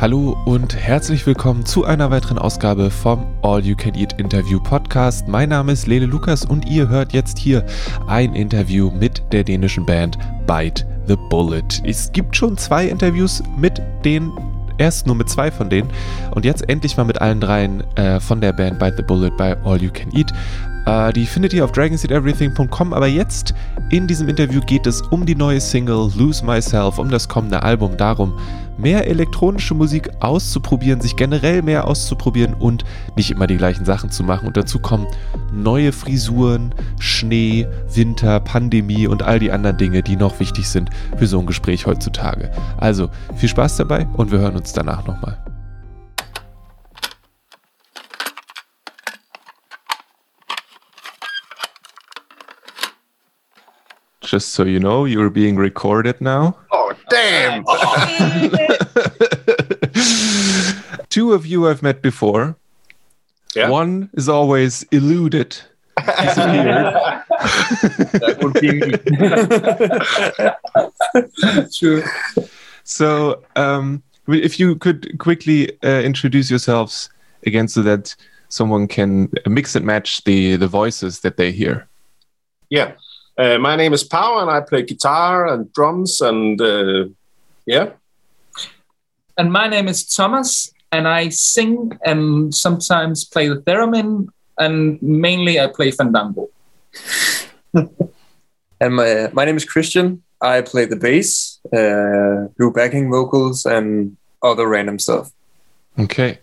Hallo und herzlich willkommen zu einer weiteren Ausgabe vom All You Can Eat Interview Podcast. Mein Name ist Lele Lukas und ihr hört jetzt hier ein Interview mit der dänischen Band Bite the Bullet. Es gibt schon zwei Interviews mit den erst nur mit zwei von denen und jetzt endlich mal mit allen dreien äh, von der Band Bite the Bullet bei All You Can Eat. Äh, die findet ihr auf dragonseedeverything.com, aber jetzt in diesem Interview geht es um die neue Single Lose Myself, um das kommende Album, darum, mehr elektronische Musik auszuprobieren, sich generell mehr auszuprobieren und nicht immer die gleichen Sachen zu machen. Und dazu kommen neue Frisuren, Schnee, Winter, Pandemie und all die anderen Dinge, die noch wichtig sind für so ein Gespräch heutzutage. Also viel Spaß dabei und wir hören uns danach nochmal. Just so you know, you're being recorded now. Oh, damn. Two of you I've met before. Yeah. One is always eluded, disappeared. that would be me. True. so, um, if you could quickly uh, introduce yourselves again so that someone can mix and match the, the voices that they hear. Yeah. Uh, my name is Pau, and I play guitar and drums, and uh, yeah. And my name is Thomas, and I sing and sometimes play the theremin, and mainly I play fandango. And my my name is Christian. I play the bass, uh, do backing vocals, and other random stuff. Okay.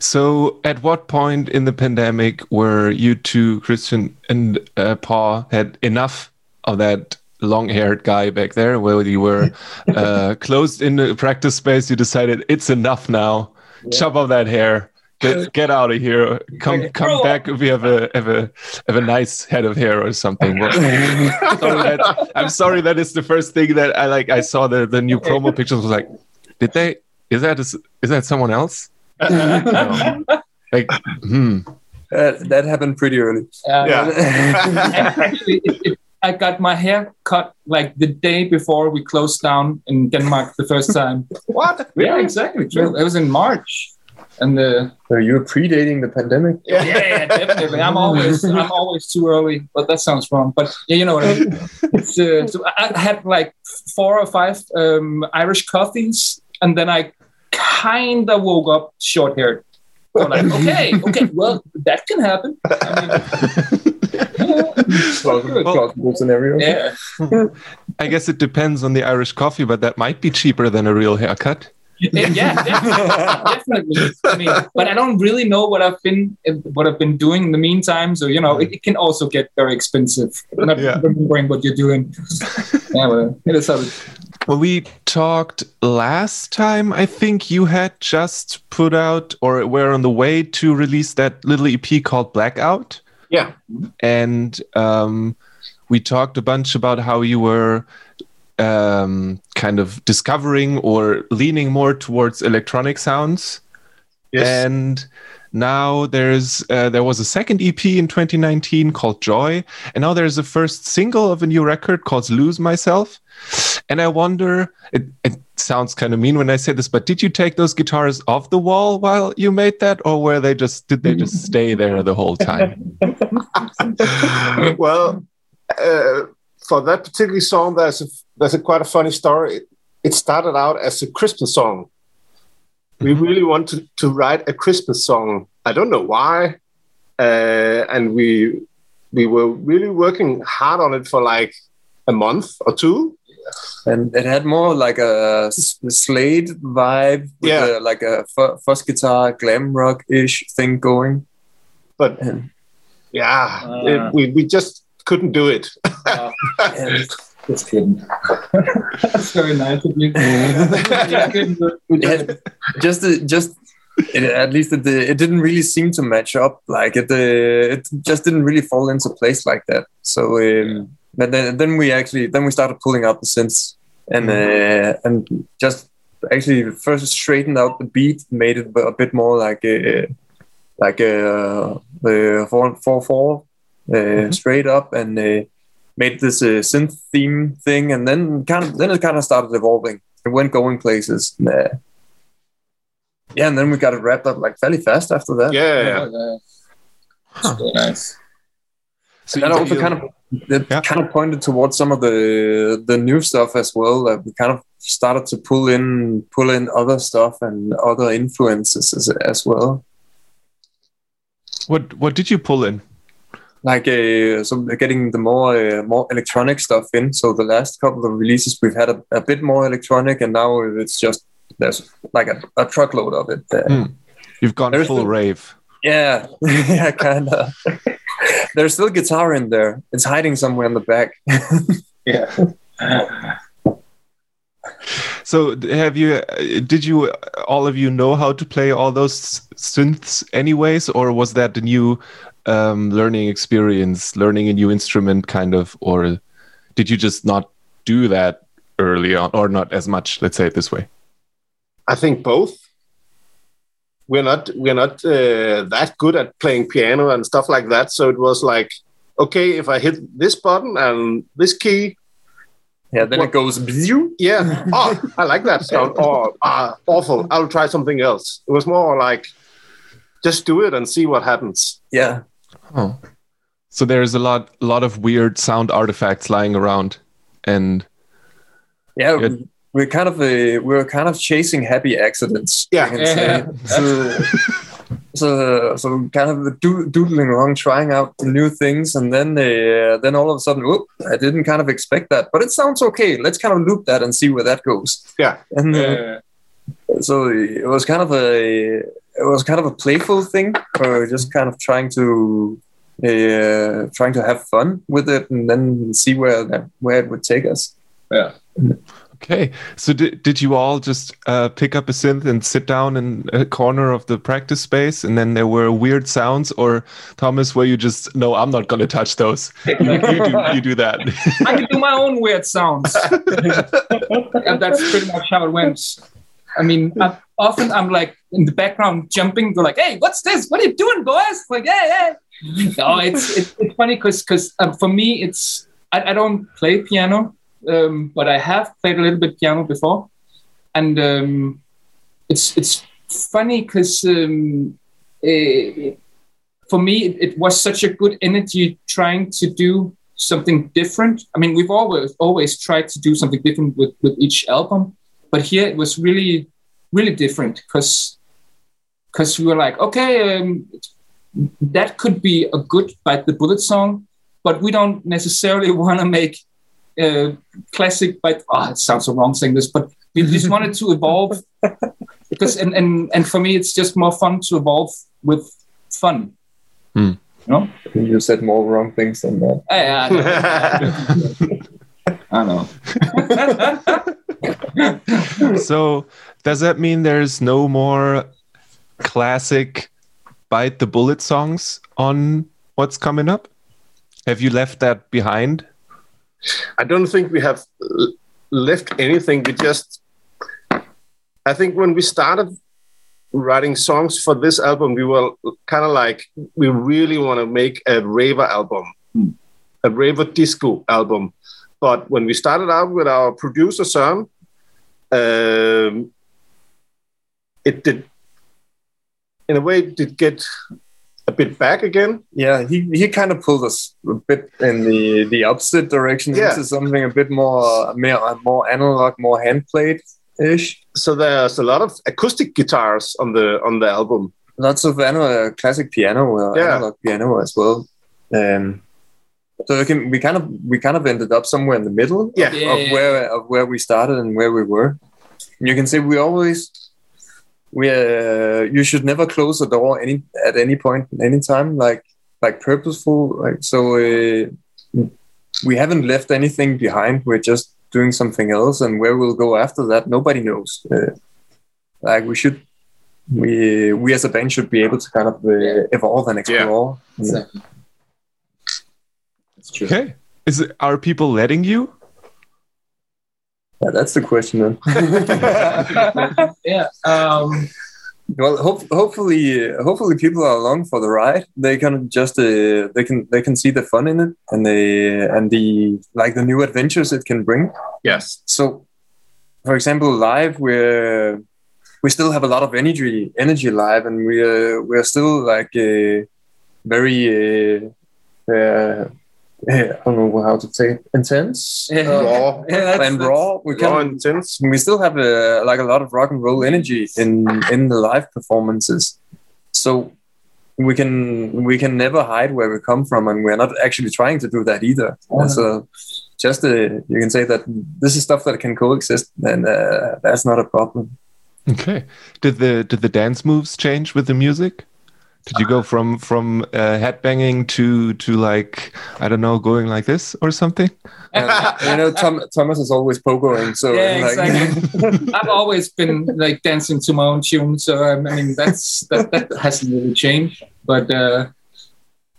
So, at what point in the pandemic were you two, Christian and uh, Paul, had enough of that long haired guy back there where you were uh, closed in the practice space? You decided it's enough now. Chop off that hair. Get, get out of here. Come come back if you have a have a have a nice head of hair or something. Well, sorry that, I'm sorry that is the first thing that I like. I saw the the new promo pictures was like, did they? Is that is, is that someone else? No. Like, hmm. Uh, that happened pretty early. Uh, Yeah. actually, it, it, I got my hair cut like the day before we closed down in Denmark the first time. What? Yeah, exactly. True. It was in March, and the So you were predating the pandemic. yeah, yeah, definitely. I'm always I'm always too early, but that sounds wrong. But yeah, you know what I mean. It's, uh, so I I had like four or five um, Irish coffees, and then I kind of woke up short haired. I'm like, okay, okay, well, that can happen. I mean, Plausible, plausible scenario. yeah, I guess it depends on the Irish coffee, but that might be cheaper than a real haircut. yeah, yeah, definitely. definitely. I mean, but I don't really know what I've been what I've been doing in the meantime. So you know, it, it can also get very expensive. Not Yeah. remembering what you're doing. yeah, well, it is how it. When we talked last time, I think you had just put out or were on the way to release that little EP called Blackout. Yeah. and um, we talked a bunch about how you were um, kind of discovering or leaning more towards electronic sounds. Yes. And now there's uh, there was a second EP in 2019 called Joy, and now there's a first single of a new record called Lose Myself. And I wonder, it, it sounds kind of mean when I say this, but did you take those guitars off the wall while you made that, or were they just did they just stay there the whole time? well, uh, for that particular song, there's a there's a quite a funny story. It, it started out as a Christmas song. We really wanted to write a Christmas song. I don't know why, uh, and we we were really working hard on it for like a month or two. And it had more like a s- Slade vibe, with Yeah. a, like a fu- fuzz guitar, glam rock ish thing going. But And, yeah, Ah. it, we we just couldn't do it. Uh, and just kidding. That's very nice of you. Just kidding, but- it had- just it, at least it, it didn't really seem to match up. Like it, uh, it just didn't really fall into place like that. So um, but then then we actually then we started pulling out the synths and uh, and just actually first straightened out the beat, made it a bit more like a like a the four four four uh, straight up and uh, made this uh, synth theme thing, and then kind of then it kind of started evolving. It went going places. And, uh, yeah, and then we got it wrapped up like fairly fast after that. Yeah, yeah. yeah. It's very nice. So that also kind of it Yeah. kind of pointed towards some of the the new stuff as well. That we kind of started to pull in pull in other stuff and other influences as, as well. what what did you pull in? Like uh, so getting the more uh, more electronic stuff in. So the last couple of releases we've had a, a bit more electronic, and now it's just there's like a, a truckload of it. Uh, Hmm. You've gone There's full the- rave. Yeah, yeah, kind of. There's still guitar in there. It's hiding somewhere in the back. Yeah. So have you uh, did you all of you know how to play all those synths anyways or was that the new um, learning experience learning a new instrument kind of or did you just not do that early on or not as much let's say it this way I think both. We're not we're not uh, that good at playing piano and stuff like that. So it was like, okay, if I hit this button and this key, Yeah, then What- it goes. yeah, oh, I like that sound. Or ah, awful. I'll try something else. It was more like, just do it and see what happens. Yeah, oh so there's a lot a lot of weird sound artifacts lying around and yeah. Good. We're kind of uh, we're kind of chasing happy accidents. Yeah. you can say. Yeah. So, so, so kind of doodling around, trying out new things, and then uh, then all of a sudden, whoop! I didn't kind of expect that, but it sounds okay. Let's kind of loop that and see where that goes. Yeah. And uh, Uh, so it was kind of a it was kind of a playful thing or just kind of trying to uh, trying to have fun with it and then see where that where it would take us yeah. okay so did, did you all just uh, pick up a synth and sit down in a corner of the practice space and then there were weird sounds or thomas were you just no i'm not going to touch those you, you, do, you do that I can do my own weird sounds. and that's pretty much how it went. I mean, I, often I'm like in the background jumping, go like, "Hey, what's this? What are you doing, boys?" Like, "Yeah, yeah." No, it's it's, it's funny because because um, for me, it's I, I don't play piano, um, but I have played a little bit piano before, and um, it's it's funny because um, eh, for me it, it was such a good energy trying to do something different. I mean, we've always always tried to do something different with with each album, but here it was really really different because because we were like, okay, um, that could be a good bite the bullet song, but we don't necessarily want to make uh, classic. But oh, it sounds so wrong saying this, but we just wanted to evolve because and and and for me, it's just more fun to evolve with fun. Hmm. You know? you said more wrong things than that I, I know. I know. So does that mean there's no more classic bite the bullet songs on what's coming up have you left that behind I don't think we have left anything. We just, I think when we started writing songs for this album, we were kind of like, we really want to make a raver album, hmm. a raver disco album. But when we started out with our producer, Søren, um, it did, in a way, did get a bit back again. yeah he, he kind of pulled us a bit in the the opposite direction Yeah. into something a bit more more, more analog more hand played ish So there's a lot of acoustic guitars on the on the album. lots of analog, classic piano uh, Yeah. analog piano as well um so we, can, we kind of we kind of ended up somewhere in the middle Yeah. of, Yeah. of where of where we started and where we were you can say we always we uh, you should never close a door any at any point any time like like purposeful like so uh, we haven't left anything behind we're just doing something else and where we'll go after that nobody knows uh, like we should we we as a band should be able to kind of uh, evolve and explore Exactly. That's true. okay is it, are people letting you yeah, that's the question then yeah. Um, Well, hope, hopefully, hopefully people are along for the ride. They can just uh, they can they can see the fun in it and they and the like the new adventures it can bring. Yes. So, for example, live we're we still have a lot of energy energy live, and we are we are still like uh, very. Uh, uh, I don't know how to say it. intense. Raw. Yeah, that's- and raw. We Raw can and intense. we still have a, like a lot of rock and roll energy in in the live performances so we can we can never hide where we come from and we're not actually trying to do that either Oh, so just uh, you can say that this is stuff that can coexist and uh, that's not a problem Okay. Did the did the dance moves change with the music? Did you go from from uh, headbanging to to like I don't know going like this or something? And, you know Tom, thomas is always pogoing so Yeah, like, exactly. I've always been like dancing to my own tune, so I mean that's that that hasn't really changed. But uh,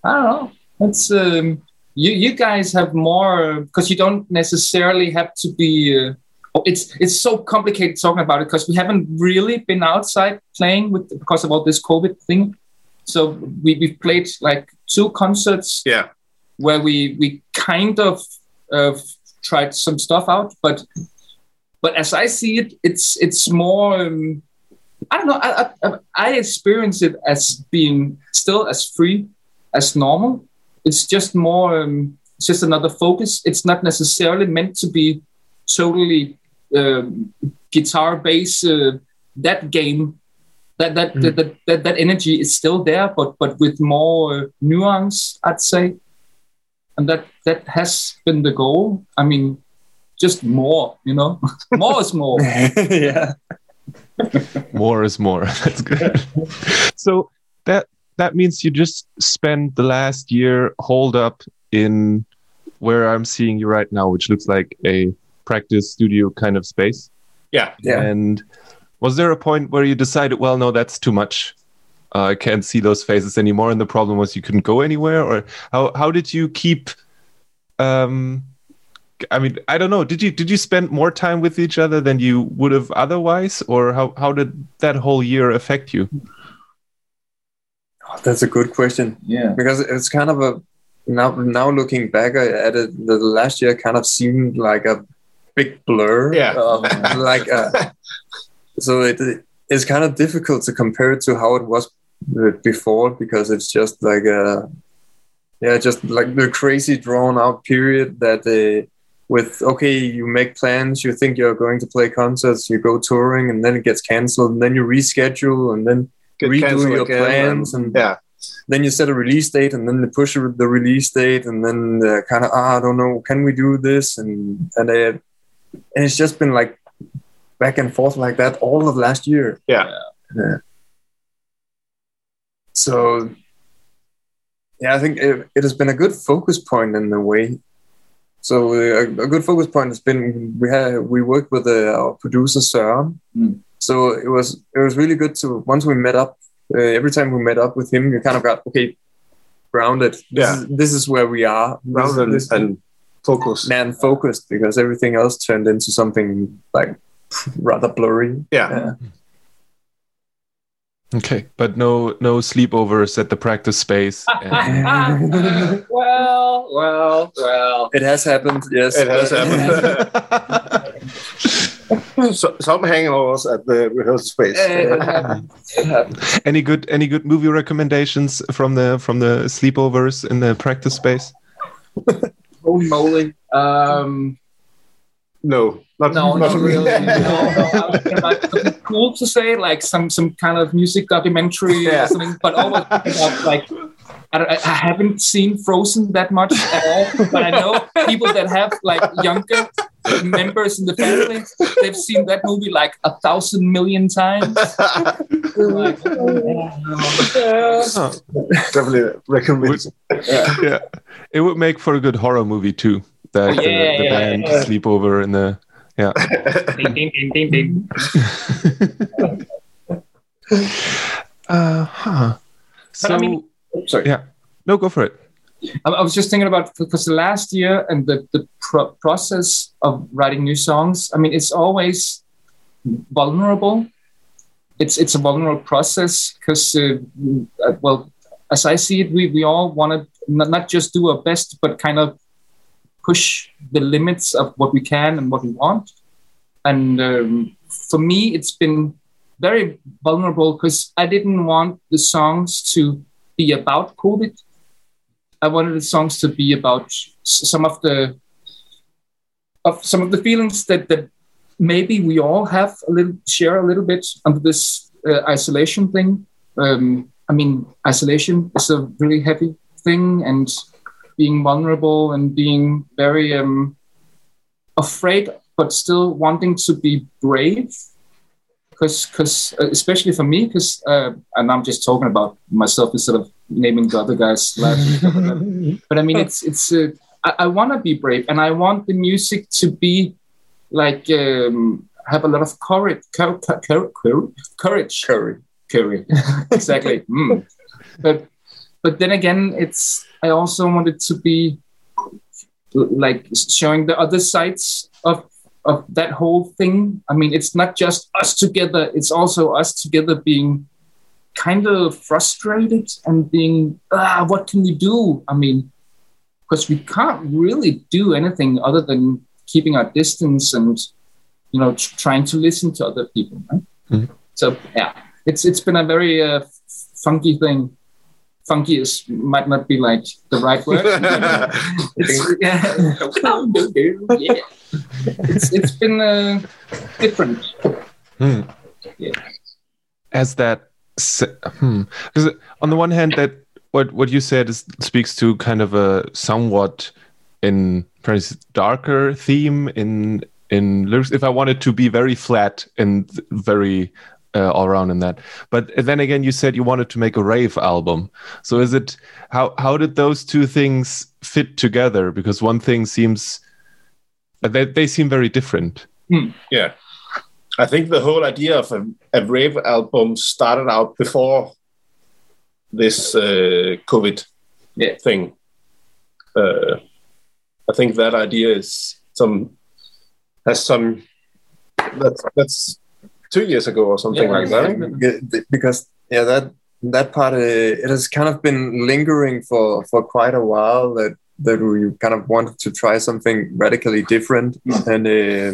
I don't know. It's um, you you guys have more because you don't necessarily have to be. Uh, oh, it's it's so complicated talking about it because we haven't really been outside playing with because of all this COVID thing. So we we played like two concerts Yeah. where we we kind of uh, tried some stuff out, but but as I see it, it's it's more. Um, I don't know. I, I I experience it as being still as free as normal. It's just more. Um, it's just another focus. It's not necessarily meant to be totally um, guitar bass. Uh, that game, that that, that that that that energy is still there, but but with more uh, nuance, I'd say and that that has been the goal. I mean, just more, you know, more is more. yeah More is more. That's good. so that that means you just spent the last year holed up in where I'm seeing you right now, which looks like a practice studio kind of space. Yeah. Yeah. And was there a point where you decided, well, no, that's too much? Uh, I can't see those faces anymore, and the problem was you couldn't go anywhere, or how how did you keep? Um, I mean, I don't know. Did you did you spend more time with each other than you would have otherwise, or how how did that whole year affect you? that's a good question Yeah. because it's kind of a now now looking back at it the last year kind of seemed like a big blur Yeah. of, like uh, so it it's kind of difficult to compare it to how it was uh, before because it's just like a yeah just like the crazy drawn out period that uh, with okay you make plans you think you're going to play concerts you go touring and then it gets canceled and then you reschedule and then Get redo your again plans and yeah. then you set a release date and then they push the release date and then kind of ah, I don't know can we do this and and, uh, and it's just been like back and forth like that all of last year Yeah. Yeah. so yeah I think it, it has been a good focus point in a way so uh, a, good focus point has been we had we worked with uh, our producer Søren Mm. so it was it was really good to once we met up uh, every time we met up with him you kind of got okay grounded this, Yeah. is, this is where we are This- Rather this- and focus. and focused because everything else turned into something like rather blurry Yeah. Yeah. Okay, but no no sleepovers at the practice space. and- well, well, well. it has happened yes It has happened. so, some hangovers at the rehearsal space. any good any good movie recommendations from the from the sleepovers in the practice space? Holy moly. Um, no, not, no, not for me. really. no, no. I was thinking about something cool to say, like some some kind of music documentary Yeah. or something, but always thinking like. I, I haven't seen Frozen that much at all, but I know people that have like younger members in the family. They've seen that movie like a thousand million times. Like, oh, Huh. Definitely recommend. yeah, it would make for a good horror movie too. That Oh, yeah, the, the yeah, band yeah. sleepover in the yeah. ding, ding, ding, ding, ding. uh huh. So I mean- Sorry. yeah, no, go for it. I, I was just thinking about because the last year and the, the pro- process of writing new songs. I mean, it's always vulnerable. It's it's a vulnerable process because, uh, uh, well, as I see it, we we all want to not, not just do our best, but kind of push the limits of what we can and what we want. And um, for me, it's been very vulnerable because I didn't want the songs to be about COVID. I wanted the songs to be about some of the of some of the feelings that that maybe we all have a little share a little bit under this uh, isolation thing. Um, I mean, isolation is a really heavy thing, and being vulnerable and being very um, afraid, but still wanting to be brave. Because, because especially for me, because uh, and I'm just talking about myself instead of naming the other guys. lives. but I mean, it's it's. Uh, I, I want to be brave, and I want the music to be like um, have a lot of courage, courage, courage, courage, Curry. Curry. exactly. Mm. But but then again, it's I also wanted to be like showing the other sides of of that whole thing. I mean, it's not just us together; it's also us together being kind of frustrated and being ah, what can we do? I mean, because we can't really do anything other than keeping our distance and you know tr- trying to listen to other people. Right? Mhm. So yeah, it's it's been a very uh, funky thing. Funky is might not be like the right word. it's, yeah, yeah. It's it's been uh, different. Hmm. Yeah. As that, s- hmm, because on the one hand, that what what you said is speaks to kind of a somewhat in perhaps darker theme in in lyrics. If I wanted to be very flat and very uh, all around in that, but then again, you said you wanted to make a rave album. So is it how how did those two things fit together? Because one thing seems they they seem very different. yeah. I think the whole idea of a, a rave album started out before this uh, COVID Yeah. thing. Uh, I think that idea is some has some that's that's two years ago or something Yeah, like that. because yeah that that part uh, it has kind of been lingering for for quite a while that that we kind of wanted to try something radically different. And uh,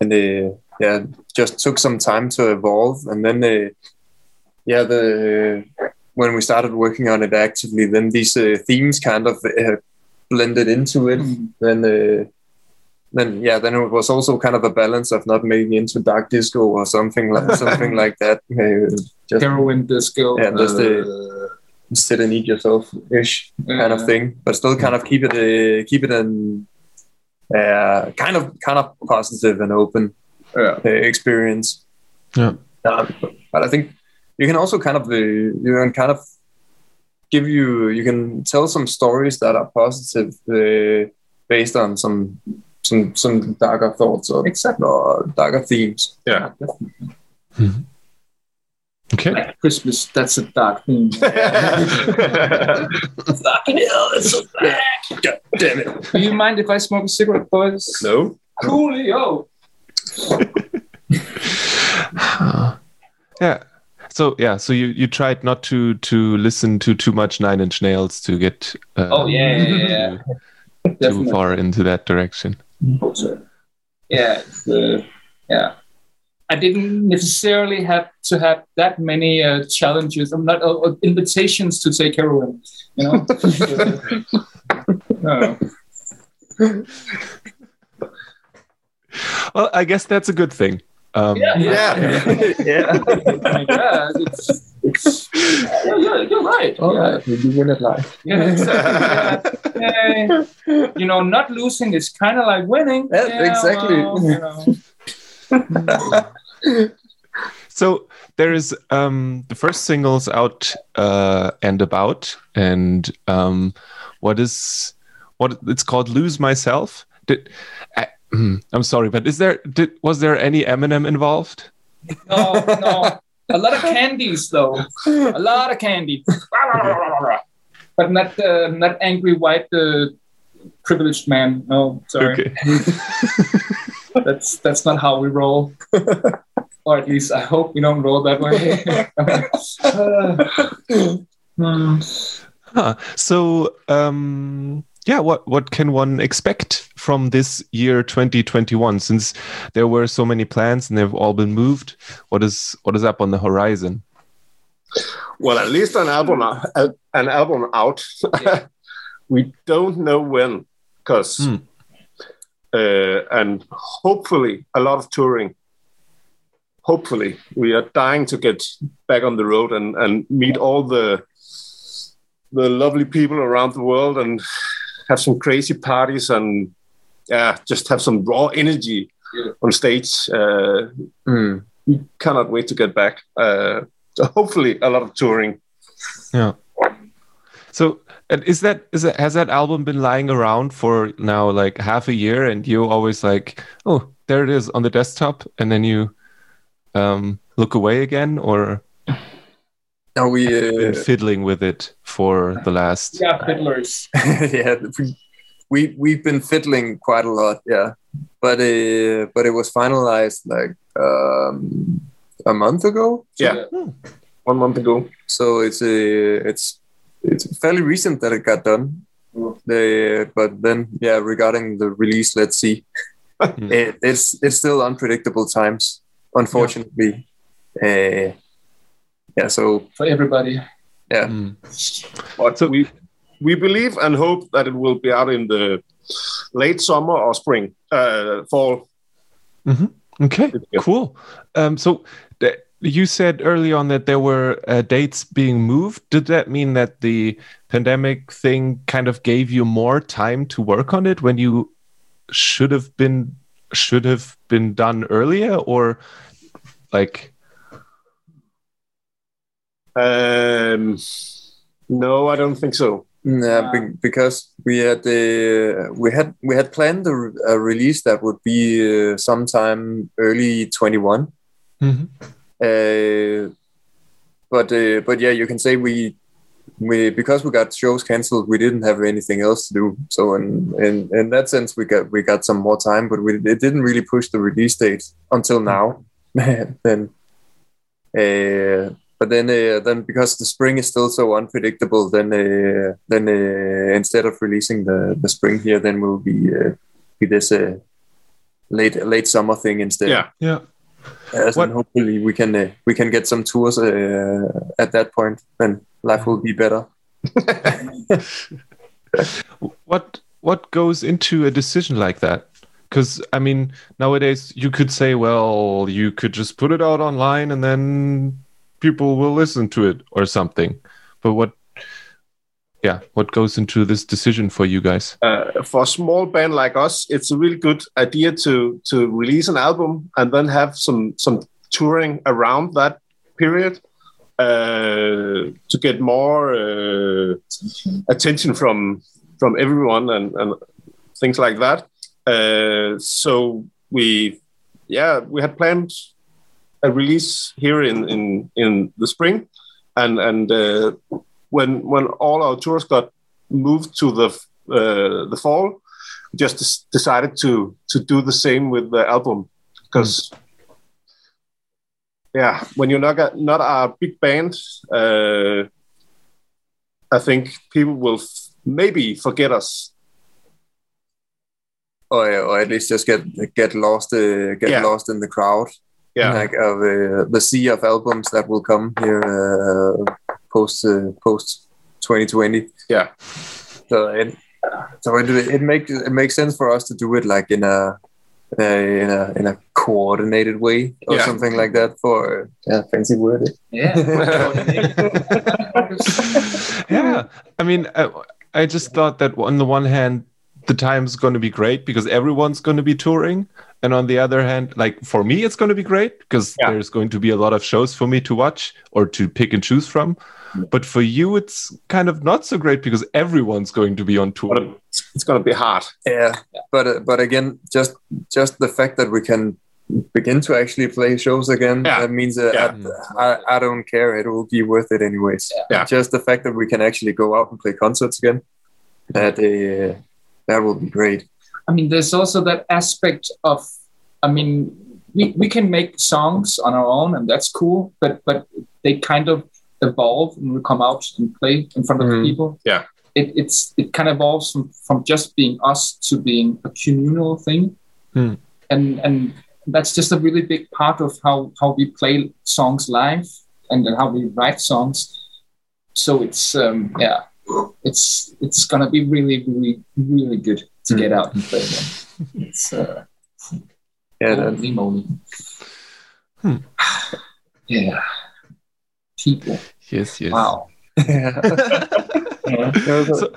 and uh, yeah just took some time to evolve. And then uh, yeah the when we started working on it actively then these uh, themes kind of uh, blended into it. Mm. then uh, then yeah then it was also kind of a balance of not making into dark disco or something like something like that just Heroin disco. yeah just uh, Uh, sit and eat yourself ish kind of thing but still kind of keep it uh, keep it in uh, kind of kind of positive and open Yeah. uh, experience Yeah. Um, but I think you can also kind of uh, you can kind of give you you can tell some stories that are positive uh, based on some some some darker thoughts or, Exactly. or darker themes. yeah. Okay. Like Christmas, that's a dark thing. Fucking hell, that's so dark. God damn it! Do you mind if I smoke a cigarette, boys? no. Coolio. yeah. So yeah, so you you tried not to to listen to too much Nine Inch Nails to get uh, Oh yeah, yeah, yeah. too, too Definitely. far into that direction. Yeah, uh, yeah. I didn't necessarily have to have that many uh, challenges. I'm not uh, uh, invitations to take heroin. You know. No. Well, I guess that's a good thing. Um, Yeah, yeah. Yeah. yeah, it's, it's, yeah, yeah, you're right. All yeah. right, you win at life. Yeah, exactly. yeah. Yeah. You know, not losing is kind of like winning. Yeah, exactly. well, you know. So there is um, the first singles out uh, and about, and um, what is what it's called? Lose myself. Did, I, I'm sorry, but is there did was there any Eminem involved? No, no. A lot of candies, though. A lot of candy. but not uh, not angry white uh, privileged man. No, sorry. Okay. That's that's not how we roll. or at least I hope we don't roll that way. Uh, hmm. Huh. So um, yeah, what what can one expect from this year 2021? Since there were so many plans and they've all been moved, what is what is up on the horizon? Well, at least an album, uh, an album out. we don't know when, because Hmm. uh, and hopefully a lot of touring. Hopefully, we are dying to get back on the road and and meet all the the lovely people around the world and have some crazy parties and yeah, just have some raw energy Yeah. on stage. Uh, Mm. we cannot wait to get back. Uh, so hopefully, a lot of touring. Yeah. So and is that is that has that album been lying around for now like half a year and you always like oh there it is on the desktop and then you um look away again or Now we been uh, fiddling with it for the last Yeah, fiddlers. yeah we, we we've been fiddling quite a lot yeah. But uh, but it was finalized like um, a month ago? Yeah, one month ago. so it's uh, it's it's fairly recent that it got done. The but then yeah regarding the release let's see. It, it's it's still unpredictable times unfortunately. Uh, yeah so for everybody. yeah Mm. But So- we we believe and hope that it will be out in the late summer or spring, uh, fall. Okay, Yeah. cool. Um, so th- you said early on that there were uh, dates being moved. Did that mean that the pandemic thing kind of gave you more time to work on it when you should have been should have been done earlier, or like Um, no, I don't think so. Yeah, be- because we had uh, we had we had planned a, re- a release that would be uh, sometime early 21. Mhm. Uh, but uh, but yeah, you can say we we because we got shows cancelled, we didn't have anything else to do. So in in, in that sense, we got we got some more time, but we it didn't really push the release date until now. then, uh, but then uh, then because the spring is still so unpredictable, then uh, then uh, instead of releasing the the spring here, then we'll be uh, be this uh, late late summer thing instead. Yeah. yeah. Yes, What- and hopefully we can uh, we can get some tours uh, at that point. Then life will be better. what what goes into a decision like that because i mean nowadays you could say well you could just put it out online and then people will listen to it or something but what yeah what goes into this decision for you guys Uh, for a small band like us, it's a really good idea to to release an album and then have some some touring around that period uh, to get more uh, attention from from everyone and, and things like that. Uh, so we, yeah, we had planned a release here in in in the spring, and and uh, when when all our tours got moved to the uh, the fall, just decided to to do the same with the album because. Yeah, when you're not a, not a big band, uh, I think people will maybe forget us. Or, or at least just get get lost uh, get Yeah. lost in the crowd. Yeah, Like of uh, the sea of albums that will come here uh, post uh, post 2020. yeah, So it so it, it makes it makes sense for us to do it like in a uh, in a in a coordinated way or Yeah. something like that for yeah fancy word Yeah. yeah i mean I, I just thought that on the one hand the time's going to be great because everyone's going to be touring and on the other hand like for me it's going to be great because Yeah. there's going to be a lot of shows for me to watch or to pick and choose from but for you it's kind of not so great because everyone's going to be on tour it's going to be hard. Yeah, but uh, but again, just just the fact that we can begin to actually play shows again, Yeah. that means that Yeah. I, I I don't care. It will be worth it anyways. Yeah. Just the fact that we can actually go out and play concerts again, that uh, that will be great. I mean, there's also that aspect of, I mean, we, we can make songs on our own, and that's cool. But but they kind of evolve and we come out and play in front of Mhm. people. Yeah. it it's it kind of evolves from from just being us to being a communal thing, Hmm. and and that's just a really big part of how how we play songs live and then how we write songs. So it's um, yeah, it's it's gonna be really really really good to Hmm. get out and play them. It's uh, Yeah, that, holy moly. Hmm. Yeah, people. Yes, yes. Wow. yeah. Yeah. So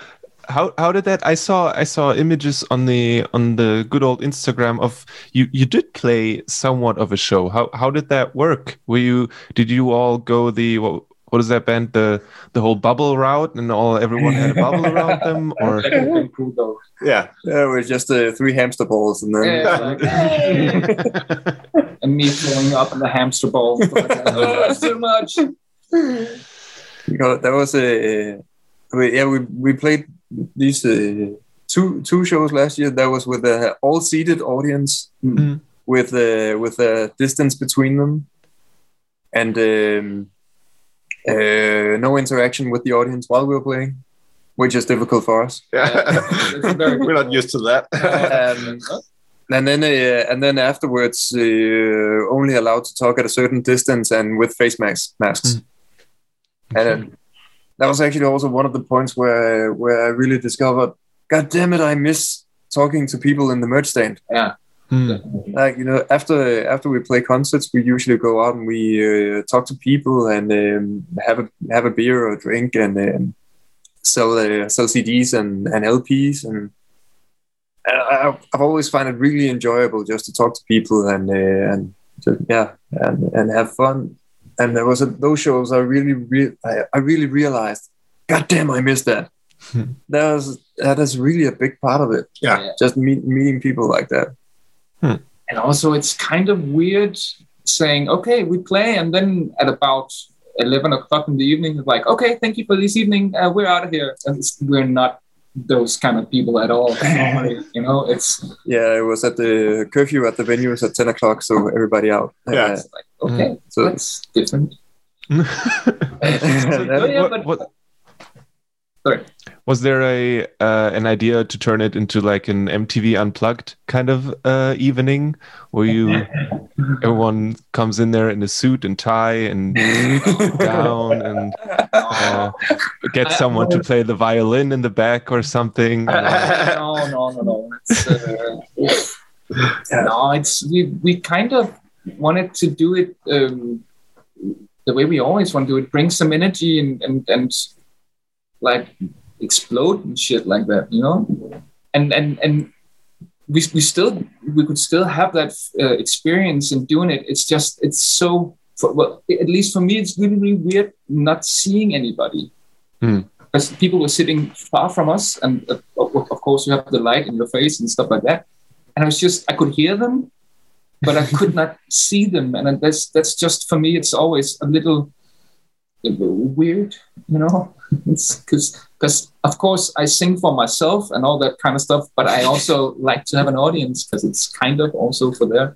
how how did that? I saw I saw images on the on the good old Instagram of you. You did play somewhat of a show. How how did that work? Were you did you all go the what, what is that band the the whole bubble route and all everyone had a bubble around them or That would have been cool though. Yeah. yeah, we're just uh, three hamster balls, and then Yeah, like, and me throwing up in the hamster ball. oh, too much. you know, that was a we, yeah we we played these uh, two two shows last year. That was with a all seated audience Mhm. with uh, with a distance between them, and um, uh, no interaction with the audience while we were playing, which is difficult for us. It's very We're not used to that. Um, and then uh, and then afterwards, uh, only allowed to talk at a certain distance and with face masks. masks. And um, that was actually also one of the points where where I really discovered, God damn it, I miss talking to people in the merch stand. Yeah. Hmm. Like you know, after after we play concerts, we usually go out and we uh, talk to people and um, have a have a beer or a drink and um, sell uh, sell CDs and, and LPs and. I, I've always found it really enjoyable just to talk to people and uh, and to, yeah and, and have fun. And there was a, those shows I really re- I, I really realized, God damn, I missed that. that was that is really a big part of it. Yeah. just meet, meeting people like that. And also, it's kind of weird saying, okay, we play, and then at about 11 o'clock in the evening, it's like, okay, thank you for this evening. Uh, we're out of here. And it's, we're not those kind of people at all. Normally, you know, it's, Yeah, it was at the curfew at the venues at ten o'clock, so everybody out. Yeah. it's like, okay, So- that's different. So That- yeah, what- but- what- Sorry. was there a uh, an idea to turn it into like an MTV unplugged kind of uh, evening where you everyone comes in there in a suit and tie and gown and uh, get someone to play the violin in the back or something. No, no, no, no. It's, uh, no, it's we we kind of wanted to do it um, the way we always want to do it. Bring some energy and and and like explode and shit like that, you know. And and and we we still we could still have that uh, experience in doing it. It's just it's so. For, well, at least for me, it's really really weird not seeing anybody because people were sitting far from us, and uh, of course you have the light in your face and stuff like that. And I was just I could hear them, but I could not see them, and that's that's just for me. It's always a little uh, weird, you know. Because because of course I sing for myself and all that kind of stuff, but I also like to have an audience because it's kind of also for their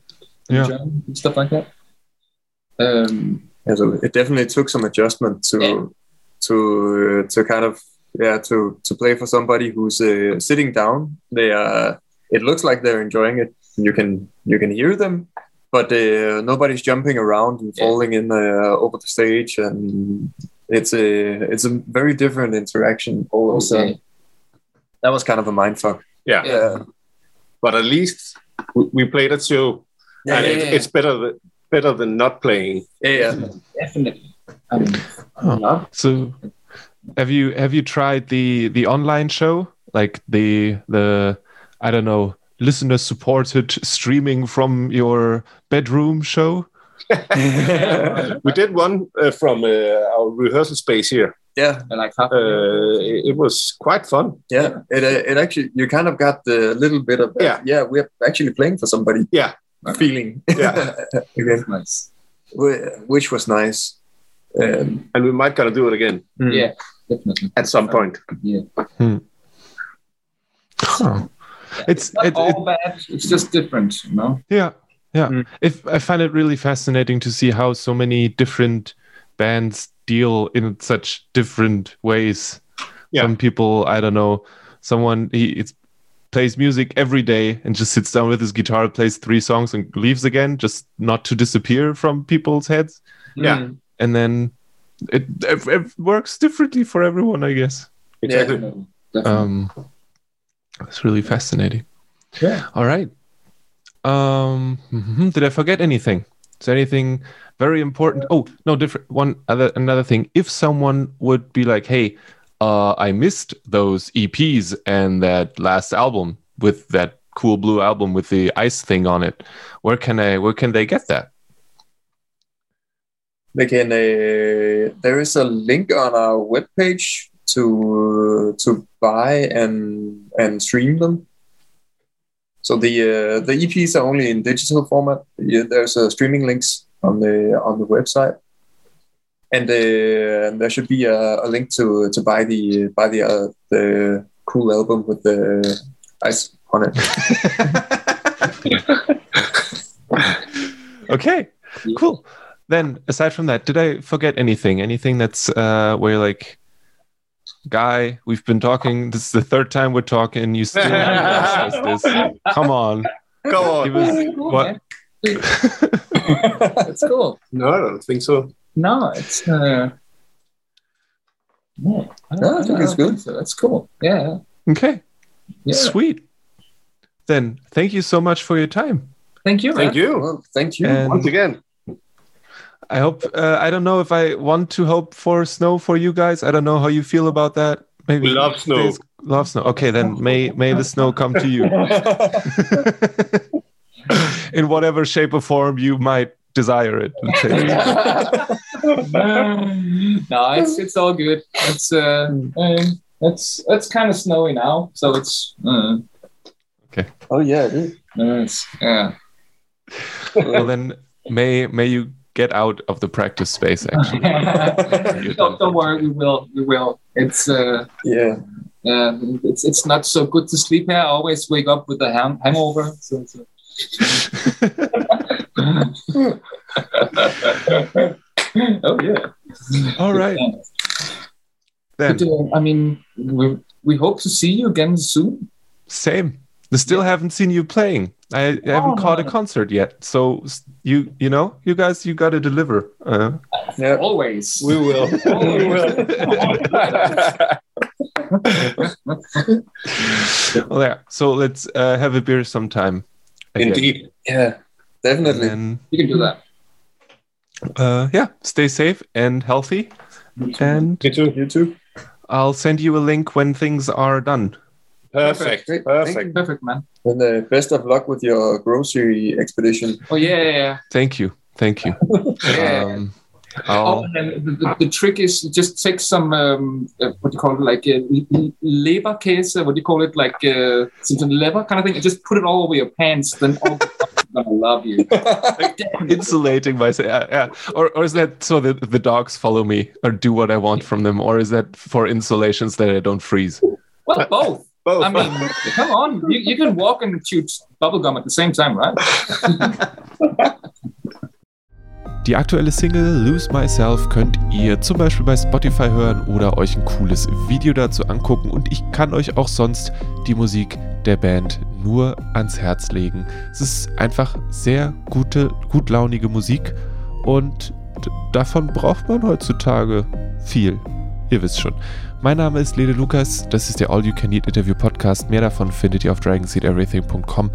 Yeah. enjoyment and stuff like that. Um, Yeah, so it definitely took some adjustment to Yeah. to to kind of yeah to to play for somebody who's uh, sitting down. They are. It looks like they're enjoying it. You can you can hear them, but uh, nobody's jumping around and Yeah. falling in uh, over the stage, and it's a it's a very different interaction. Also, okay. that was kind of a mindfuck. yeah. Yeah, But at least we, we played a show. Yeah, and yeah, it, yeah. it's better than, better than not playing. yeah, yeah. Definitely. I mean, I Huh. love So, have you have you tried the the online show like the the I don't know listener supported streaming from your bedroom show? we did one uh, from uh, our rehearsal space here. yeah. And I like how Uh, it, it was quite fun. Yeah, it uh, it actually you kind of got the little bit of Yeah. yeah we're actually playing for somebody Yeah. feeling Yeah. again, nice. wh- which was nice. Um, And we might gonna do it again mm. Yeah, definitely. at some point. Yeah. Huh. It's Not it, it, all bad. It's just different, you know. yeah yeah. Mm. If I find it really fascinating to see how so many different bands deal in such different ways Yeah. Some people, I don't know, someone he it's plays music every day and just sits down with his guitar, plays three songs and leaves again, just not to disappear from people's heads. Yeah. Mm. And then it, it, it works differently for everyone, I guess. Exactly. Definitely. Definitely. Um, it's really fascinating. yeah. All right. Um, mhm. did I forget anything? Is anything very important? Oh, no, different one other another thing. If someone would be like, "Hey, uh, I missed those EPs and that last album with that cool blue album with the ice thing on it," where can I? Where can they get that? They can. Uh, there is a link on our webpage to to buy and and stream them. So the uh, the EPs are only in digital format. Yeah, there's uh, streaming links on the on the website, and uh, there should be a, a link to to buy the buy the uh, the cool album with the ice on it. Okay, cool. Then, aside from that, did I forget anything? Anything that's uh, where like, guy, we've been talking. This is the third time we're talking. You still haven't addressed this. Come on. Go Give on. us Cool, what? It's cool. No, I don't think so. No, it's uh, no, I, No, I think it's good. So that's cool. Yeah, Okay, yeah. sweet. Then, thank you so much for your time. Thank you. Thank you. well, thank you. And- Once again. I hope. Uh, I don't know if I want to hope for snow for you guys. I don't know how you feel about that. Maybe We love snow. Love snow. Okay, then may may the snow come to you in whatever shape or form you might desire it. no, it's it's all good. It's uh, it's it's kind of snowy now, so it's uh, oh yeah, it is. it's yeah. well, then may may you get out of the practice space. Actually, don't, don't worry, we will, we will. It's uh, yeah. uh, it's it's not so good to sleep here. I always wake up with a hang- hangover. So, so. oh yeah. all right. Then But, uh, I mean, we we hope to see you again soon. same. I still haven't seen you playing. I, I haven't Oh, caught a concert yet. So you you know you guys you got to deliver. Uh, Yeah. Always. We will. we will. well, yeah. So let's uh, have a beer sometime. again. Indeed. Yeah, definitely. then, you can do that. uh, yeah, stay safe and healthy. And You too. You too. I'll send you a link when things are done. Perfect. Great. Perfect. Perfect, man. And uh, best of luck with your grocery expedition. Oh yeah, yeah, yeah. Thank you. Thank you. Yeah. Um, Oh, and the, the, the trick is just take some um, uh, what do you call it, like uh, leber case. Uh, what do you call it, like uh, some, some leather kind of thing. and Just put it all over your pants. Then all the dogs gonna love you. insulating myself. Yeah, yeah. Or, or is that so that the dogs follow me or do what I want from them? Or is that for insulations that I don't freeze? Well, both. Both. I mean, come on, you, you can walk and chew bubblegum at the same time, right? Die aktuelle Single Lose Myself könnt ihr zum Beispiel bei Spotify hören oder euch ein cooles Video dazu angucken. Und ich kann euch auch sonst die Musik der Band nur ans Herz legen. Es ist einfach sehr gute, gutlaunige Musik und davon braucht man heutzutage viel. Ihr wisst schon. Mein Name ist Lede Lukas, das ist der All You Can Eat Interview Podcast. Mehr davon findet ihr auf dragonseedeverything.com.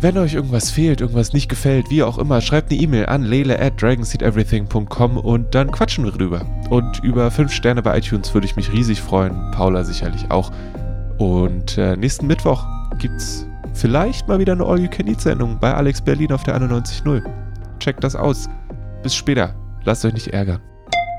Wenn euch irgendwas fehlt, irgendwas nicht gefällt, wie auch immer, schreibt eine E-Mail an lele at dragonseedeverything.com und dann quatschen wir drüber. Und über 5 Sterne bei iTunes würde ich mich riesig freuen. Paula sicherlich auch. Und äh, nächsten Mittwoch gibt's vielleicht mal wieder eine All-You-Can-Eat-Sendung bei Alex Berlin auf der 91.0. Checkt das aus. Bis später. Lasst euch nicht ärgern.